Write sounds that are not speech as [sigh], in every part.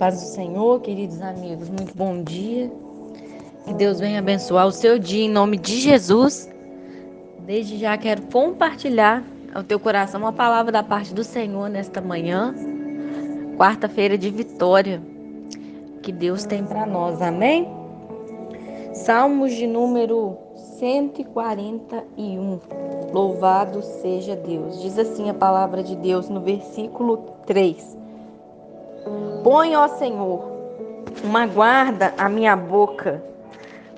paz do Senhor, queridos amigos, muito bom dia. Que Deus venha abençoar o seu dia em nome de Jesus. Desde já quero compartilhar ao teu coração uma palavra da parte do Senhor nesta manhã, quarta-feira de vitória, que Deus tem para nós, amém? Salmos de número 141. Louvado seja Deus. Diz assim a palavra de Deus no versículo 3. Põe, ó Senhor, uma guarda à minha boca,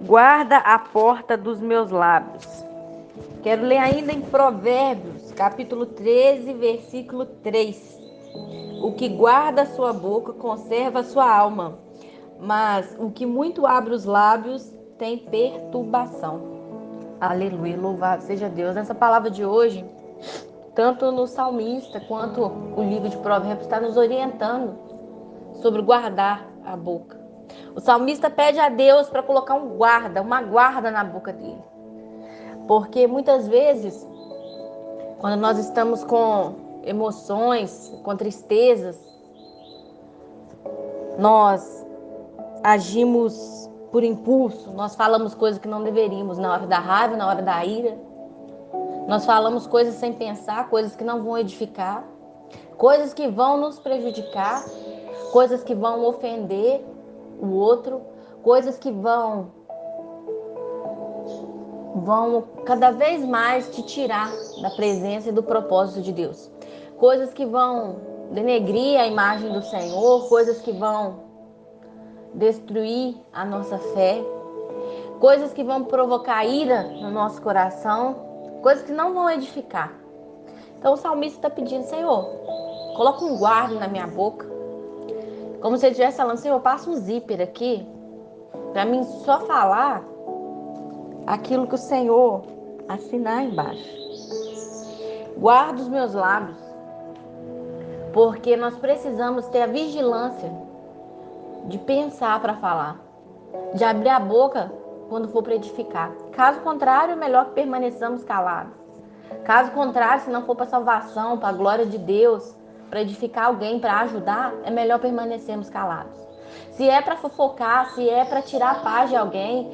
guarda a porta dos meus lábios. Quero ler ainda em Provérbios, capítulo 13, versículo 3. O que guarda a sua boca conserva a sua alma, mas o que muito abre os lábios tem perturbação. Aleluia, louvado seja Deus. Nessa palavra de hoje, tanto no salmista quanto o livro de Provérbios está nos orientando sobre guardar a boca. O salmista pede a Deus para colocar um guarda, uma guarda na boca dele. Porque muitas vezes, quando nós estamos com emoções, com tristezas, nós agimos por impulso, nós falamos coisas que não deveríamos na hora da raiva, na hora da ira. Nós falamos coisas sem pensar, coisas que não vão edificar, coisas que vão nos prejudicar coisas que vão ofender o outro, coisas que vão vão cada vez mais te tirar da presença e do propósito de Deus. Coisas que vão denegrir a imagem do Senhor, coisas que vão destruir a nossa fé, coisas que vão provocar ira no nosso coração, coisas que não vão edificar. Então o salmista está pedindo, Senhor, coloca um guarda na minha boca, como se ele estivesse falando, Senhor, passa um zíper aqui para mim só falar aquilo que o Senhor assinar embaixo. Guarda os meus lábios, porque nós precisamos ter a vigilância de pensar para falar, de abrir a boca quando for para edificar. Caso contrário, é melhor que permaneçamos calados. Caso contrário, se não for para salvação, para a glória de Deus, para edificar alguém, para ajudar, é melhor permanecermos calados. Se é para fofocar, se é para tirar a paz de alguém,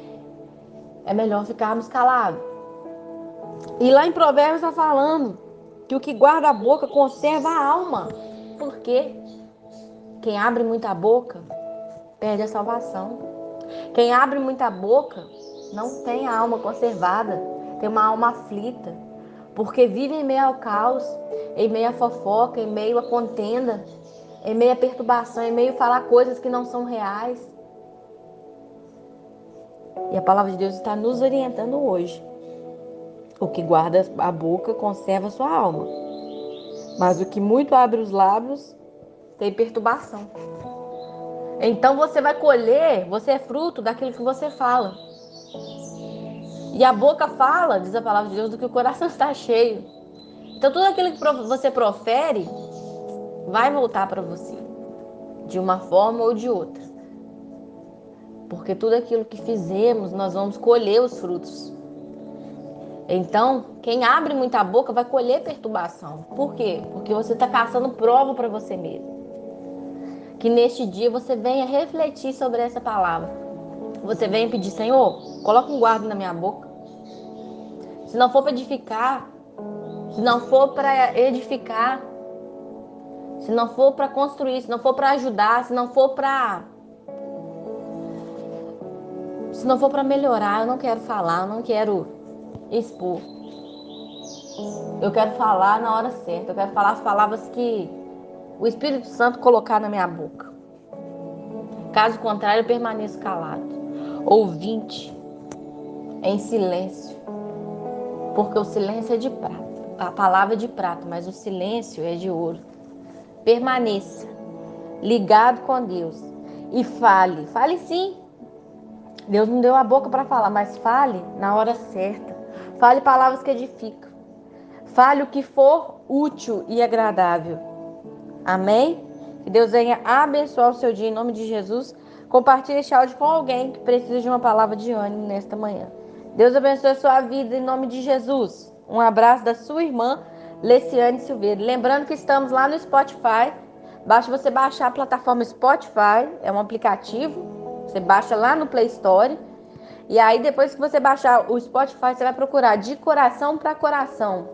é melhor ficarmos calados. E lá em Provérbios está falando que o que guarda a boca conserva a alma. Por quê? Quem abre muita boca perde a salvação. Quem abre muita boca não tem a alma conservada, tem uma alma aflita, porque vive em meio ao caos, em meio à fofoca, em meio à contenda, em meio à perturbação, em meio a falar coisas que não são reais. E a palavra de Deus está nos orientando hoje. O que guarda a boca conserva a sua alma, mas o que muito abre os lábios tem perturbação. Então você vai colher, você é fruto daquilo que você fala. E a boca fala, diz a palavra de Deus, do que o coração [laughs] está cheio. Então tudo aquilo que você profere vai voltar para você, de uma forma ou de outra. Porque tudo aquilo que fizemos, nós vamos colher os frutos. Então, quem abre muita boca vai colher perturbação. Por quê? Porque você está caçando prova para você mesmo. Que neste dia você venha refletir sobre essa palavra. Você venha pedir, Senhor, coloca um guarda na minha boca. Se não for para edificar, se não for para edificar, se não for para construir, se não for para ajudar, se não for para se não for para melhorar, eu não quero falar, eu não quero expor. Eu quero falar na hora certa, eu quero falar as palavras que o Espírito Santo colocar na minha boca. Caso contrário, eu permaneço calado, ouvinte, em silêncio, porque o silêncio é de prata a palavra é de prata, mas o silêncio é de ouro. Permaneça ligado com Deus e fale. Fale sim. Deus não deu a boca para falar, mas fale na hora certa. Fale palavras que edificam. Fale o que for útil e agradável. Amém? Que Deus venha abençoar o seu dia em nome de Jesus. Compartilhe este áudio com alguém que precisa de uma palavra de ânimo nesta manhã. Deus abençoe a sua vida em nome de Jesus. Um abraço da sua irmã Leciane Silveira. Lembrando que estamos lá no Spotify Basta você baixar a plataforma Spotify, é um aplicativo. Você baixa lá no Play Store. E aí, depois que você baixar o Spotify, você vai procurar De Coração para Coração,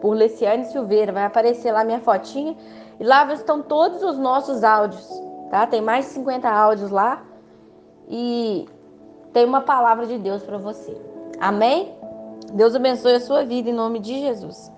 por Leciane Silveira. Vai aparecer lá minha fotinha. E lá estão todos os nossos áudios, tá? Tem mais de 50 áudios lá. E tem uma palavra de Deus para você. Amém? Deus abençoe a sua vida em nome de Jesus.